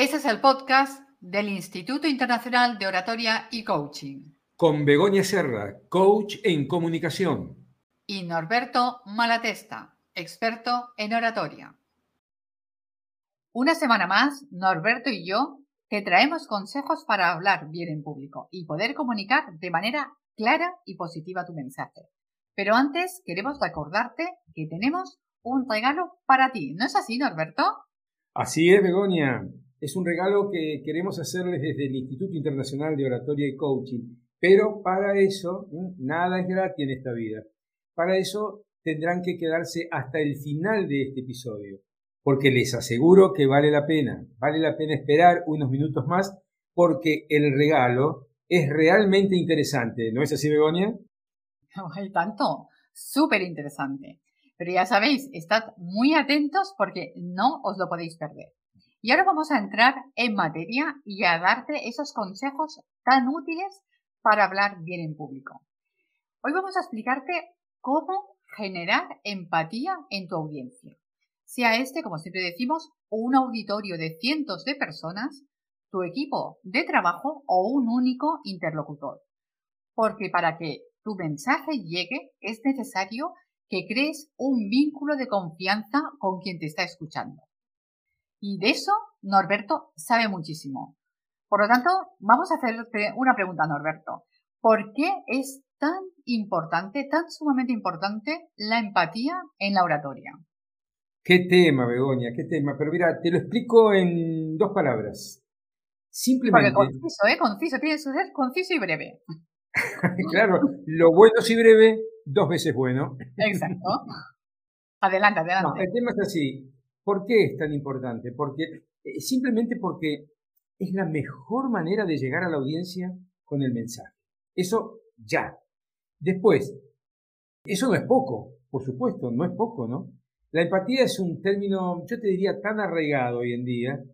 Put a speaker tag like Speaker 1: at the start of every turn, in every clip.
Speaker 1: Este es el podcast del Instituto Internacional de Oratoria y Coaching.
Speaker 2: Con Begoña Serra, coach en comunicación.
Speaker 1: Y Norberto Malatesta, experto en oratoria. Una semana más, Norberto y yo te traemos consejos para hablar bien en público y poder comunicar de manera clara y positiva tu mensaje. Pero antes queremos recordarte que tenemos un regalo para ti. ¿No es así, Norberto?
Speaker 2: Así es, Begoña. Es un regalo que queremos hacerles desde el Instituto Internacional de Oratoria y Coaching. Pero para eso, nada es gratis en esta vida. Para eso tendrán que quedarse hasta el final de este episodio. Porque les aseguro que vale la pena. Vale la pena esperar unos minutos más porque el regalo es realmente interesante. ¿No es así, Begoña?
Speaker 1: Hay tanto. Súper interesante. Pero ya sabéis, estad muy atentos porque no os lo podéis perder. Y ahora vamos a entrar en materia y a darte esos consejos tan útiles para hablar bien en público. Hoy vamos a explicarte cómo generar empatía en tu audiencia. Sea este, como siempre decimos, un auditorio de cientos de personas, tu equipo de trabajo o un único interlocutor. Porque para que tu mensaje llegue es necesario que crees un vínculo de confianza con quien te está escuchando. Y de eso Norberto sabe muchísimo. Por lo tanto, vamos a hacerte una pregunta, Norberto. ¿Por qué es tan importante, tan sumamente importante, la empatía en la oratoria?
Speaker 2: Qué tema, Begoña, qué tema. Pero mira, te lo explico en dos palabras. Simplemente.
Speaker 1: Porque conciso, ¿eh? Conciso, tiene que ser conciso y breve.
Speaker 2: claro, lo bueno y breve, dos veces bueno.
Speaker 1: Exacto. Adelante, adelante.
Speaker 2: el tema es así. ¿Por qué es tan importante? Porque eh, simplemente porque es la mejor manera de llegar a la audiencia con el mensaje. Eso ya. Después, eso no es poco, por supuesto, no es poco, ¿no? La empatía es un término, yo te diría, tan arraigado hoy en día,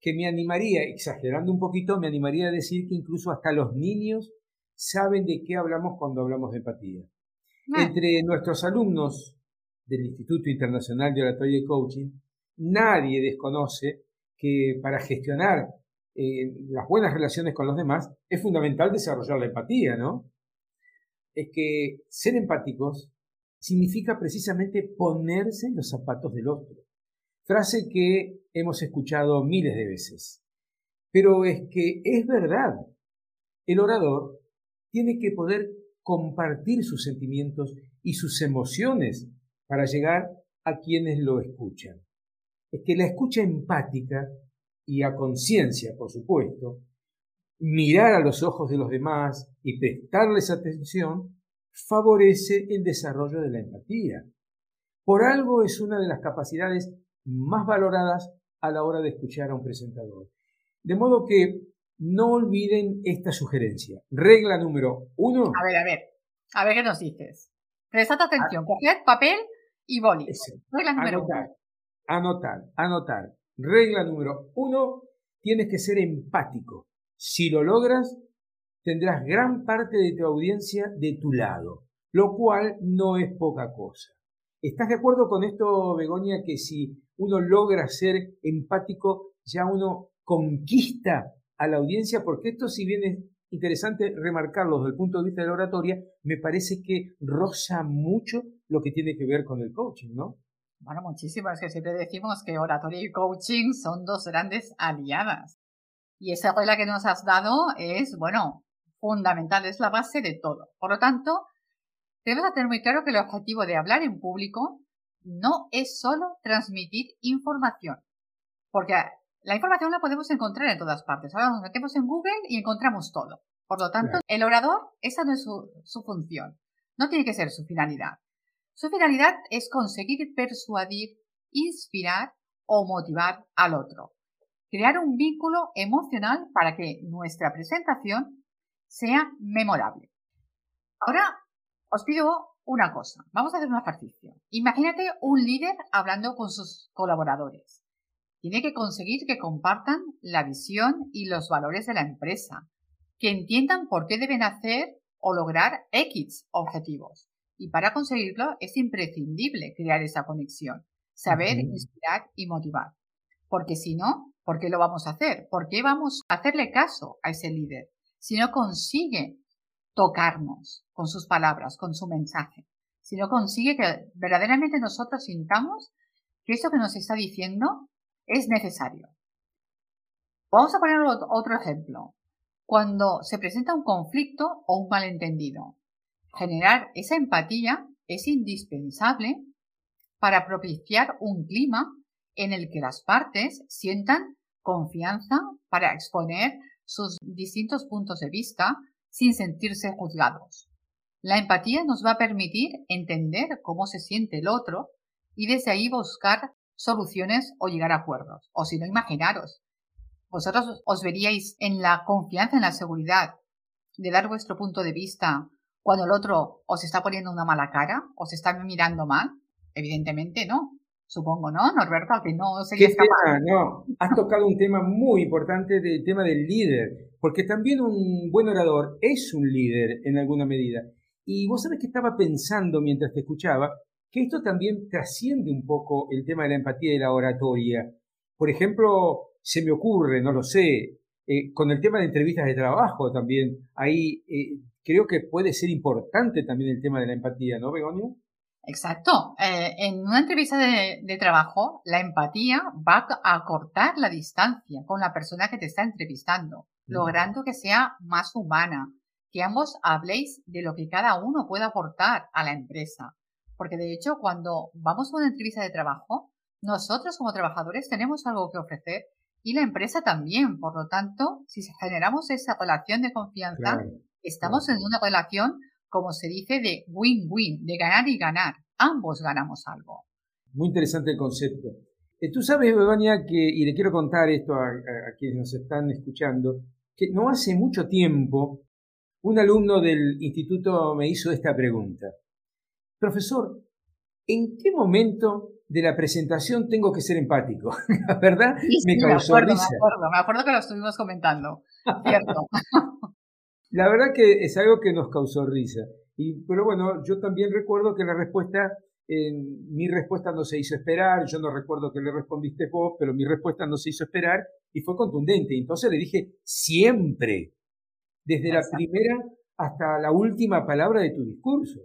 Speaker 2: que me animaría, exagerando un poquito, me animaría a decir que incluso hasta los niños saben de qué hablamos cuando hablamos de empatía. Ah. Entre nuestros alumnos del Instituto Internacional de Oratoria y Coaching, nadie desconoce que para gestionar eh, las buenas relaciones con los demás es fundamental desarrollar la empatía, ¿no? Es que ser empáticos significa precisamente ponerse en los zapatos del otro. Frase que hemos escuchado miles de veces. Pero es que es verdad. El orador tiene que poder compartir sus sentimientos y sus emociones para llegar a quienes lo escuchan es que la escucha empática y a conciencia, por supuesto, mirar a los ojos de los demás y prestarles atención, favorece el desarrollo de la empatía. Por algo es una de las capacidades más valoradas a la hora de escuchar a un presentador. De modo que no olviden esta sugerencia. Regla número uno.
Speaker 1: A ver, a ver, a ver qué nos dices. Prestad atención, coged papel y boli. Regla número uno.
Speaker 2: Anotar, anotar. Regla número uno, tienes que ser empático. Si lo logras, tendrás gran parte de tu audiencia de tu lado, lo cual no es poca cosa. ¿Estás de acuerdo con esto, Begoña, que si uno logra ser empático, ya uno conquista a la audiencia? Porque esto, si bien es interesante remarcarlo desde el punto de vista de la oratoria, me parece que roza mucho lo que tiene que ver con el coaching, ¿no?
Speaker 1: Bueno, muchísimo. Es que siempre decimos que oratoria y coaching son dos grandes aliadas. Y esa regla que nos has dado es, bueno, fundamental, es la base de todo. Por lo tanto, debes tener muy claro que el objetivo de hablar en público no es solo transmitir información. Porque la información la podemos encontrar en todas partes. Ahora nos metemos en Google y encontramos todo. Por lo tanto, el orador, esa no es su función. No tiene que ser su finalidad. Su finalidad es conseguir persuadir, inspirar o motivar al otro. Crear un vínculo emocional para que nuestra presentación sea memorable. Ahora os pido una cosa. Vamos a hacer un ejercicio. Imagínate un líder hablando con sus colaboradores. Tiene que conseguir que compartan la visión y los valores de la empresa, que entiendan por qué deben hacer o lograr X objetivos. Y para conseguirlo es imprescindible crear esa conexión, saber inspirar y motivar. Porque si no, ¿Por qué lo vamos a hacer? ¿Por qué vamos a hacerle caso a ese líder si no consigue tocarnos con sus palabras, con su mensaje? Si no consigue que verdaderamente nosotros sintamos que eso que nos está diciendo es necesario. Vamos a poner otro ejemplo. Cuando se presenta un conflicto o un malentendido, generar esa empatía es indispensable para propiciar un clima en el que las partes sientan confianza para exponer sus distintos puntos de vista sin sentirse juzgados. La empatía nos va a permitir entender cómo se siente el otro y desde ahí buscar soluciones o llegar a acuerdos. O si no, imaginaros, vosotros os veríais en la confianza, en la seguridad de dar vuestro punto de vista cuando el otro os está poniendo una mala cara, os está mirando mal. Evidentemente no. Supongo, ¿no, Norberto? Que no sería
Speaker 2: ¿Qué tema? No, has tocado un tema muy importante del tema del líder, porque también un buen orador es un líder en alguna medida. Y vos sabés que estaba pensando mientras te escuchaba que esto también trasciende un poco el tema de la empatía y la oratoria. Por ejemplo, se me ocurre, no lo sé, eh, con el tema de entrevistas de trabajo también, ahí eh, creo que puede ser importante también el tema de la empatía, ¿no, Begonia?
Speaker 1: Exacto. Eh, en una entrevista de, de, trabajo, la empatía va a acortar la distancia con la persona que te está entrevistando, logrando que sea más humana, que ambos habléis de lo que cada uno puede aportar a la empresa. Porque de hecho, cuando vamos a una entrevista de trabajo, nosotros como trabajadores tenemos algo que ofrecer y la empresa también. Por lo tanto, si generamos esa relación de confianza, estamos en una relación, como se dice, de win-win, de ganar y ganar. Ambos ganamos algo.
Speaker 2: Muy interesante el concepto. Eh, tú sabes, Begoña, que, y le quiero contar esto a, a quienes nos están escuchando, que no hace mucho tiempo un alumno del instituto me hizo esta pregunta. Profesor, ¿en qué momento de la presentación tengo que ser empático. La verdad me causó
Speaker 1: me risa. Me acuerdo, me acuerdo que lo estuvimos comentando. Cierto.
Speaker 2: La verdad que es algo que nos causó risa. Y, pero bueno, yo también recuerdo que la respuesta, mi respuesta no se hizo esperar, yo no recuerdo que le respondiste vos, pero mi respuesta no se hizo esperar y fue contundente. Entonces le dije, siempre, desde la primera hasta la última palabra de tu discurso.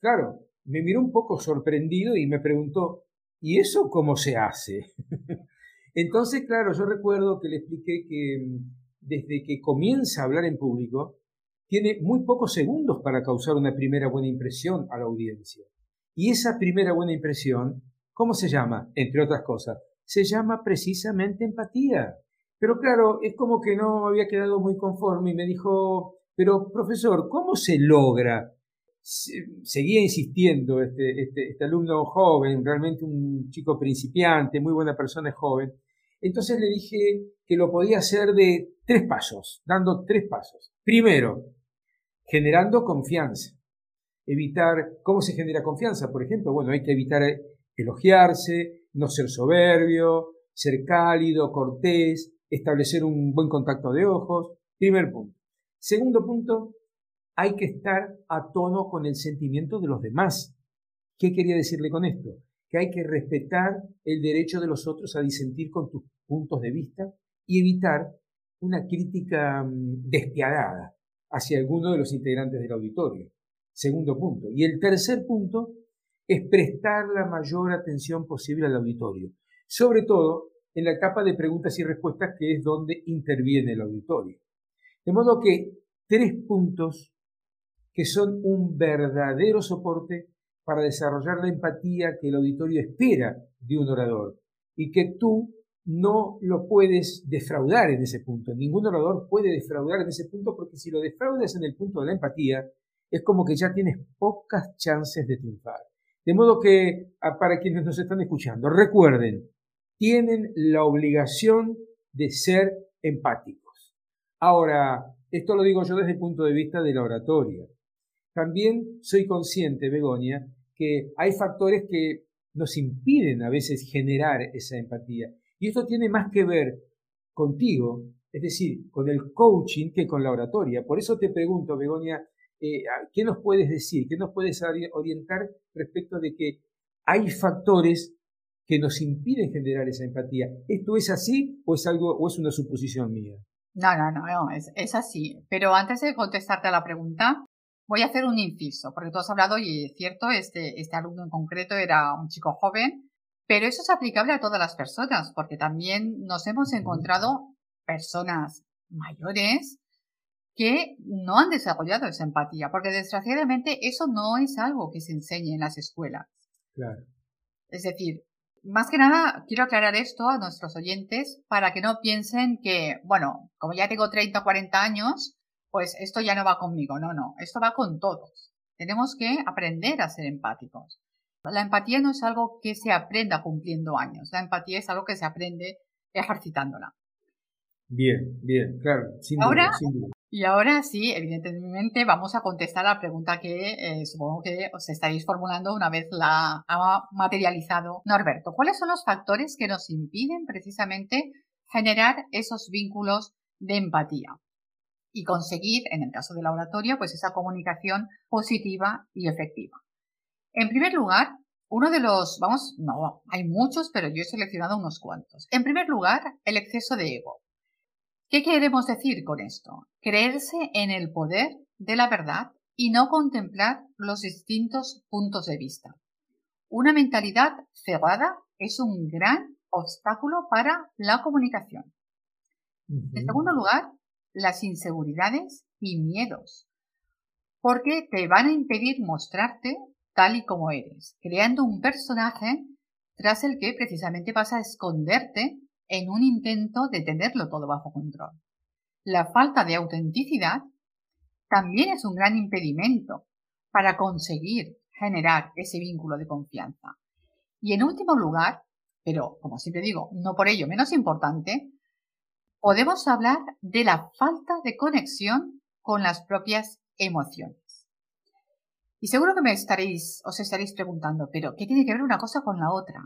Speaker 2: Claro, me miró un poco sorprendido y me preguntó, ¿Y eso cómo se hace? Entonces, claro, yo recuerdo que le expliqué que mm, desde que comienza a hablar en público, tiene muy pocos segundos para causar una primera buena impresión a la audiencia. Y esa primera buena impresión, ¿cómo se llama? Entre otras cosas, se llama precisamente empatía. Pero claro, es como que no había quedado muy conforme y me dijo, pero profesor, ¿cómo se logra seguía insistiendo este, este, este, alumno joven, realmente un chico principiante, muy buena persona joven. Entonces le dije que lo podía hacer de tres pasos, dando tres pasos. Primero, generando confianza. Evitar, ¿cómo se genera confianza? Por ejemplo, bueno, hay que evitar elogiarse, no ser soberbio, ser cálido, cortés, establecer un buen contacto de ojos. Primer punto. Segundo punto, hay que estar a tono con el sentimiento de los demás. ¿Qué quería decirle con esto? Que hay que respetar el derecho de los otros a disentir con tus puntos de vista y evitar una crítica mm, despiadada hacia alguno de los integrantes del auditorio. Segundo punto. Y el tercer punto es prestar la mayor atención posible al auditorio, sobre todo en la etapa de preguntas y respuestas que es donde interviene el auditorio. De modo que tres puntos que son un verdadero soporte para desarrollar la empatía que el auditorio espera de un orador y que tú no lo puedes defraudar en ese punto. Ningún orador puede defraudar en ese punto porque si lo defraudas en el punto de la empatía, es como que ya tienes pocas chances de triunfar. De modo que, ah, para quienes nos están escuchando, recuerden, tienen la obligación de ser empáticos. Ahora, esto lo digo yo desde el punto de vista de la oratoria. También soy consciente, Begonia, que hay factores que nos impiden a veces generar esa empatía. Y esto tiene más que ver contigo, es decir, con el coaching que con la oratoria. Por eso te pregunto, Begonia, eh, ¿qué nos puedes decir? ¿Qué nos puedes orientar respecto de que hay factores que nos impiden generar esa empatía. ¿Esto es así o es algo o es una suposición mía?
Speaker 1: No, no, no, es, es así. Pero antes de contestarte a la pregunta, voy a hacer un inciso, porque tú has hablado, y es cierto, este, este alumno en concreto era un chico joven, pero eso es aplicable a todas las personas, porque también nos hemos encontrado personas mayores que no han desarrollado esa empatía, porque desgraciadamente eso no es algo que se enseñe en las escuelas.
Speaker 2: Claro.
Speaker 1: Es decir, más que nada quiero aclarar esto a nuestros oyentes para que no piensen que, bueno, como ya tengo 30 o 40 años, pues esto ya no va conmigo. No, no, esto va con todos. Tenemos que aprender a ser empáticos. La empatía no es algo que se aprenda cumpliendo años. La empatía es algo que se aprende ejercitándola.
Speaker 2: Bien, bien, claro, sin
Speaker 1: Ahora,
Speaker 2: sin duda.
Speaker 1: Y ahora sí, evidentemente vamos a contestar a la pregunta que eh, supongo que os estaréis formulando una vez la ha materializado Norberto. ¿Cuáles son los factores que nos impiden precisamente generar esos vínculos de empatía? Y conseguir, en el caso de la oratoria, pues esa comunicación positiva y efectiva. En primer lugar, uno de los, vamos, no, hay muchos, pero yo he seleccionado unos cuantos. En primer lugar, el exceso de ego. ¿Qué queremos decir con esto? Creerse en el poder de la verdad y no contemplar los distintos puntos de vista. Una mentalidad cerrada es un gran obstáculo para la comunicación. En segundo lugar, las inseguridades y miedos, porque te van a impedir mostrarte tal y como eres, creando un personaje tras el que precisamente vas a esconderte en un intento de tenerlo todo bajo control. La falta de autenticidad también es un gran impedimento para conseguir generar ese vínculo de confianza. Y en último lugar, pero como siempre digo, no por ello menos importante, podemos hablar de la falta de conexión con las propias emociones. Y seguro que me estaréis, os estaréis preguntando, pero ¿qué tiene que ver una cosa con la otra?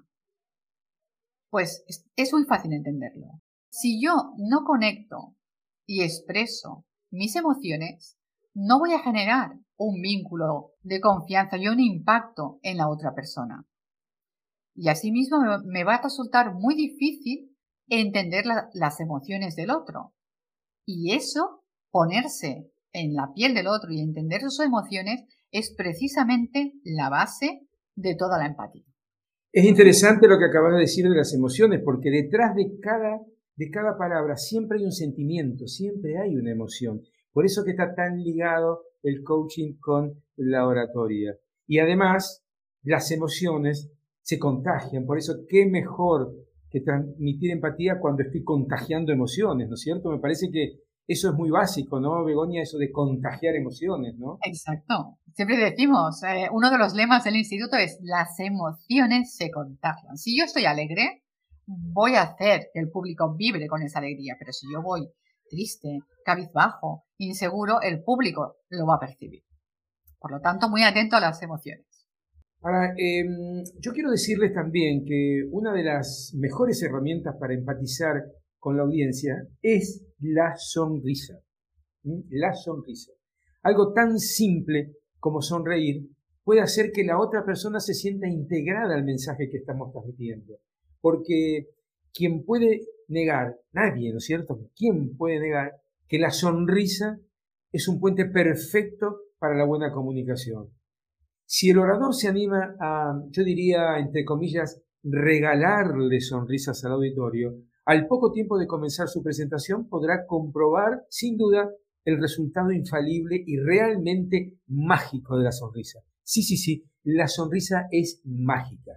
Speaker 1: Pues es muy fácil entenderlo. Si yo no conecto y expreso mis emociones, no voy a generar un vínculo de confianza y un impacto en la otra persona. Y asimismo me va a resultar muy difícil entender las emociones del otro. Y eso, ponerse en la piel del otro y entender sus emociones, es precisamente la base de toda la empatía.
Speaker 2: Es interesante lo que acabas de decir de las emociones, porque detrás de cada, de cada palabra siempre hay un sentimiento, siempre hay una emoción. Por eso que está tan ligado el coaching con la oratoria. Y además, las emociones se contagian, por eso qué mejor que transmitir empatía cuando estoy contagiando emociones, ¿no es cierto? Me parece que eso es muy básico, ¿no, Begoña? Eso de contagiar emociones, ¿no?
Speaker 1: Exacto. Siempre decimos, eh, uno de los lemas del instituto es las emociones se contagian. Si yo estoy alegre, voy a hacer que el público vibre con esa alegría, pero si yo voy triste, cabizbajo, inseguro, el público lo va a percibir. Por lo tanto, muy atento a las emociones.
Speaker 2: Ahora, em, yo quiero decirles también que una de las mejores herramientas para empatizar con la audiencia es la sonrisa. La sonrisa. Algo tan simple como sonreír puede hacer que la otra persona se sienta integrada al mensaje que estamos transmitiendo. Porque quien puede negar, nadie, ¿no es cierto? ¿Quién puede negar que la sonrisa es un puente perfecto para la buena comunicación? Si el orador se anima a, yo diría, entre comillas, regalarle sonrisas al auditorio, al poco tiempo de comenzar su presentación podrá comprobar, sin duda, el resultado infalible y realmente mágico de la sonrisa. Sí, sí, sí, la sonrisa es mágica.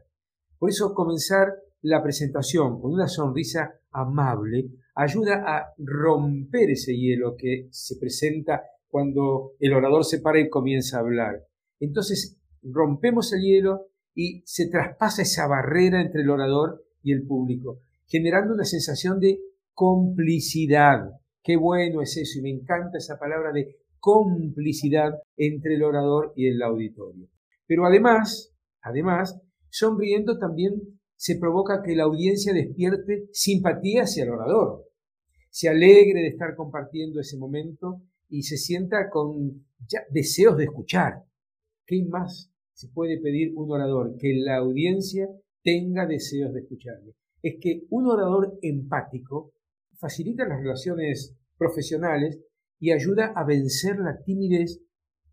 Speaker 2: Por eso comenzar la presentación con una sonrisa amable ayuda a romper ese hielo que se presenta cuando el orador se para y comienza a hablar. Entonces rompemos el hielo y se traspasa esa barrera entre el orador y el público generando una sensación de complicidad. Qué bueno es eso y me encanta esa palabra de complicidad entre el orador y el auditorio. Pero además, además, sonriendo también se provoca que la audiencia despierte simpatía hacia el orador, se alegre de estar compartiendo ese momento y se sienta con deseos de escuchar. ¿Qué más se puede pedir un orador? Que la audiencia tenga deseos de escucharle. Es que un orador empático facilita las relaciones profesionales y ayuda a vencer la timidez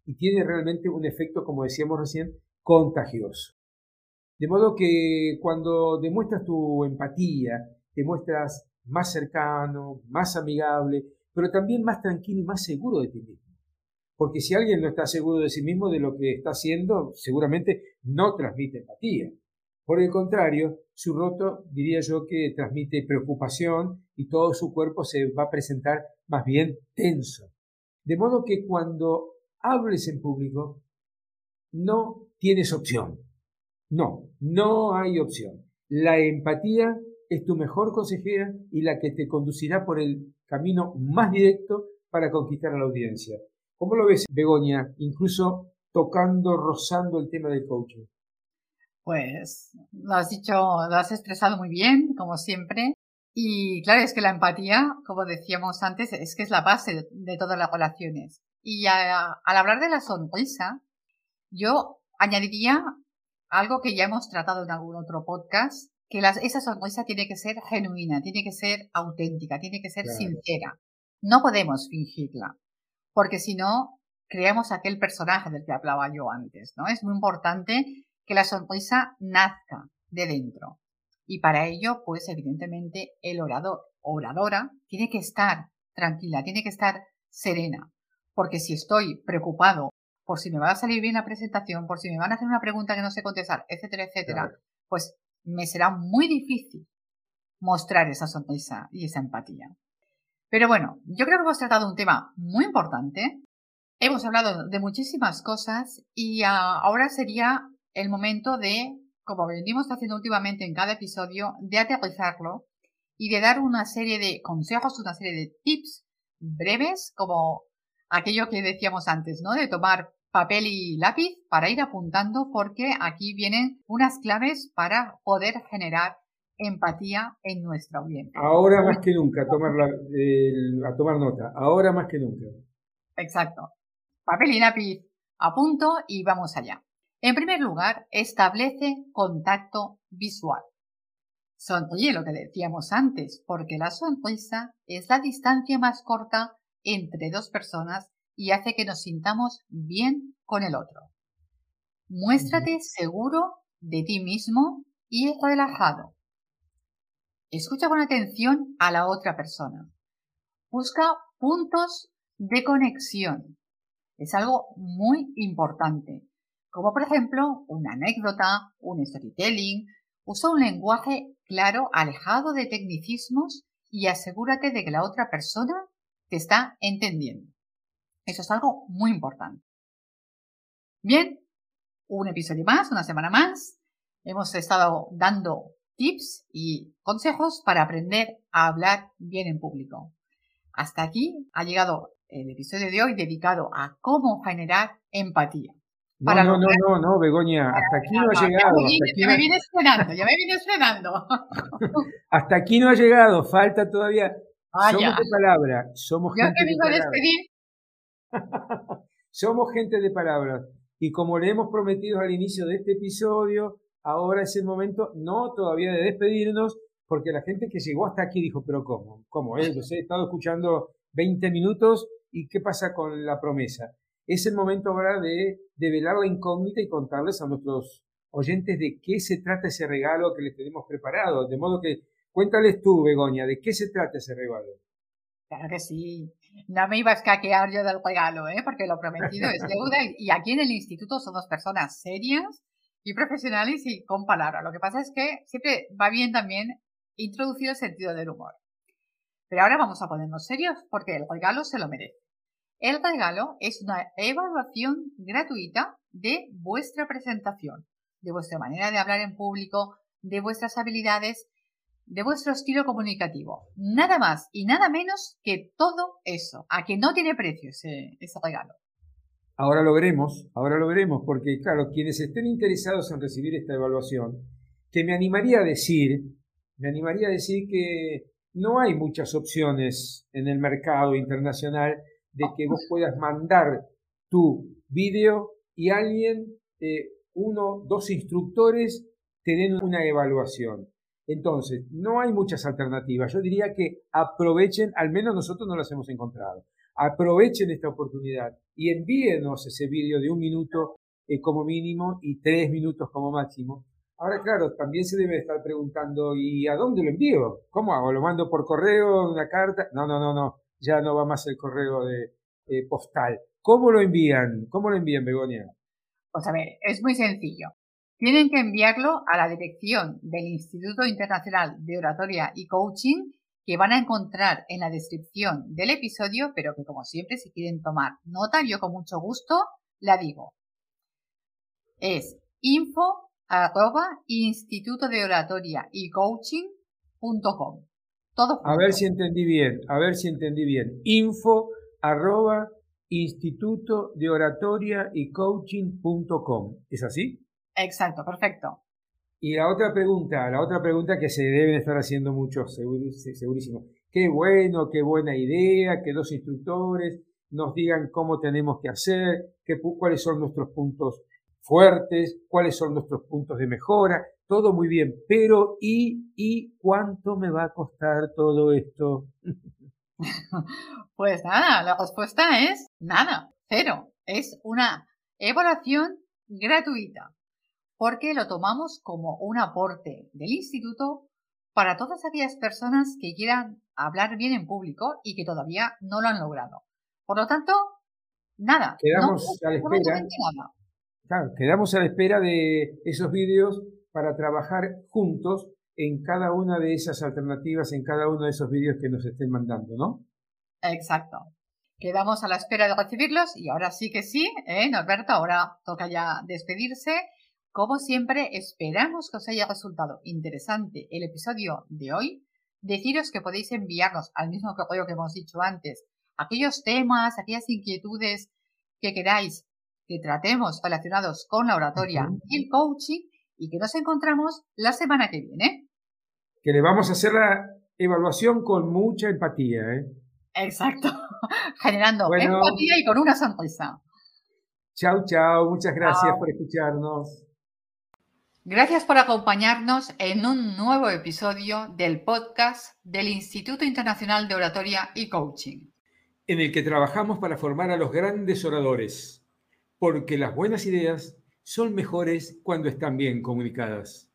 Speaker 2: y tiene realmente un efecto, como decíamos recién, contagioso. De modo que cuando demuestras tu empatía, te muestras más cercano, más amigable, pero también más tranquilo y más seguro de ti mismo. Porque si alguien no está seguro de sí mismo, de lo que está haciendo, seguramente no transmite empatía. Por el contrario, su roto diría yo que transmite preocupación y todo su cuerpo se va a presentar más bien tenso. De modo que cuando hables en público, no tienes opción. No, no hay opción. La empatía es tu mejor consejera y la que te conducirá por el camino más directo para conquistar a la audiencia. ¿Cómo lo ves, Begoña? Incluso tocando, rozando el tema del coaching.
Speaker 1: Pues lo has dicho, lo has expresado muy bien, como siempre. Y claro, es que la empatía, como decíamos antes, es que es la base de todas las relaciones. Y al hablar de la sonrisa, yo añadiría algo que ya hemos tratado en algún otro podcast, que esa sonrisa tiene que ser genuina, tiene que ser auténtica, tiene que ser sincera. No podemos fingirla, porque si no, creamos aquel personaje del que hablaba yo antes, ¿no? Es muy importante que la sonrisa nazca de dentro. Y para ello, pues evidentemente, el orador oradora tiene que estar tranquila, tiene que estar serena. Porque si estoy preocupado por si me va a salir bien la presentación, por si me van a hacer una pregunta que no sé contestar, etcétera, etcétera, pues me será muy difícil mostrar esa sonrisa y esa empatía. Pero bueno, yo creo que hemos tratado un tema muy importante. Hemos hablado de muchísimas cosas y ahora sería el momento de, como venimos haciendo últimamente en cada episodio, de aterrizarlo y de dar una serie de consejos, una serie de tips breves, como aquello que decíamos antes, ¿no? De tomar papel y lápiz para ir apuntando porque aquí vienen unas claves para poder generar empatía en nuestra audiencia.
Speaker 2: Ahora más que nunca, tomar a tomar nota, ahora más que nunca.
Speaker 1: Exacto. Papel y lápiz a punto y vamos allá. En primer lugar, establece contacto visual. Sonríe lo que decíamos antes, porque la sonrisa es la distancia más corta entre dos personas y hace que nos sintamos bien con el otro. Muéstrate seguro de ti mismo y relajado. Escucha con atención a la otra persona. Busca puntos de conexión. Es algo muy importante, como por ejemplo una anécdota, un storytelling. Usa un lenguaje claro, alejado de tecnicismos y asegúrate de que la otra persona te está entendiendo. Eso es algo muy importante. Bien, un episodio más, una semana más. Hemos estado dando tips y consejos para aprender a hablar bien en público. Hasta aquí ha llegado el episodio de hoy dedicado a cómo generar empatía.
Speaker 2: No, no, no, no, no, Begoña, hasta aquí no ha llegado.
Speaker 1: Ya me viene estrenando, ya me viene estrenando.
Speaker 2: hasta aquí no ha llegado, falta todavía. Somos de palabra, somos gente de palabra. Somos gente de palabras. Y como le hemos prometido al inicio de este episodio, ahora es el momento, no todavía de despedirnos, porque la gente que llegó hasta aquí dijo, pero ¿cómo? ¿Cómo? Eh? Los he estado escuchando 20 minutos y ¿qué pasa con la promesa? Es el momento ahora de develar la incógnita y contarles a nuestros oyentes de qué se trata ese regalo que les tenemos preparado. De modo que cuéntales tú, Begoña, de qué se trata ese regalo.
Speaker 1: Claro que sí. No me iba a escaquear yo del regalo, ¿eh? porque lo prometido es deuda. Y aquí en el instituto somos personas serias y profesionales y con palabras. Lo que pasa es que siempre va bien también introducir el sentido del humor. Pero ahora vamos a ponernos serios porque el regalo se lo merece. El regalo es una evaluación gratuita de vuestra presentación, de vuestra manera de hablar en público, de vuestras habilidades de vuestro estilo comunicativo. Nada más y nada menos que todo eso, a que no tiene precio ese, regalo.
Speaker 2: Ahora lo veremos, ahora lo veremos, porque claro, quienes estén interesados en recibir esta evaluación, que me animaría a decir, me animaría a decir que no hay muchas opciones en el mercado internacional de que vos puedas mandar tu vídeo y alguien, eh, uno, dos instructores te den una evaluación. Entonces, no hay muchas alternativas. Yo diría que aprovechen, al menos nosotros no las hemos encontrado, aprovechen esta oportunidad y envíenos ese vídeo de un minuto eh, como mínimo y tres minutos como máximo. Ahora, claro, también se debe estar preguntando, ¿y a dónde lo envío? ¿Cómo hago? ¿Lo mando por correo, una carta? No, no, no, no, ya no va más el correo de eh, postal. ¿Cómo lo envían? ¿Cómo lo envían, Begonia?
Speaker 1: Pues a ver, es muy sencillo. Tienen que enviarlo a la dirección del Instituto Internacional de Oratoria y Coaching que van a encontrar en la descripción del episodio, pero que como siempre si quieren tomar nota, yo con mucho gusto la digo. Es info arroba instituto de oratoria y coaching.com.
Speaker 2: Todo A ver si entendí bien, a ver si entendí bien. Info arroba instituto de oratoria y coaching.com. ¿Es así?
Speaker 1: Exacto, perfecto.
Speaker 2: Y la otra pregunta, la otra pregunta que se deben estar haciendo muchos, segurísimo. Qué bueno, qué buena idea, que los instructores nos digan cómo tenemos que hacer, qué, cuáles son nuestros puntos fuertes, cuáles son nuestros puntos de mejora, todo muy bien, pero ¿y, y cuánto me va a costar todo esto?
Speaker 1: Pues nada, la respuesta es nada, cero. Es una evaluación gratuita porque lo tomamos como un aporte del instituto para todas aquellas personas que quieran hablar bien en público y que todavía no lo han logrado. Por lo tanto, nada.
Speaker 2: Quedamos a la espera. Claro, quedamos a la espera de esos vídeos para trabajar juntos en cada una de esas alternativas, en cada uno de esos vídeos que nos estén mandando, ¿no?
Speaker 1: Exacto. Quedamos a la espera de recibirlos y ahora sí que sí, ¿eh, Norberto? Ahora toca ya despedirse como siempre, esperamos que os haya resultado interesante el episodio de hoy. Deciros que podéis enviarnos al mismo correo que hemos dicho antes aquellos temas, aquellas inquietudes que queráis que tratemos relacionados con la oratoria y el coaching y que nos encontramos la semana que viene.
Speaker 2: Que le vamos a hacer la evaluación con mucha empatía, ¿eh?
Speaker 1: Exacto, generando empatía y con una sonrisa.
Speaker 2: Chao, chao, muchas gracias por escucharnos.
Speaker 1: Gracias por acompañarnos en un nuevo episodio del podcast del Instituto Internacional de Oratoria y Coaching.
Speaker 2: En el que trabajamos para formar a los grandes oradores, porque las buenas ideas son mejores cuando están bien comunicadas.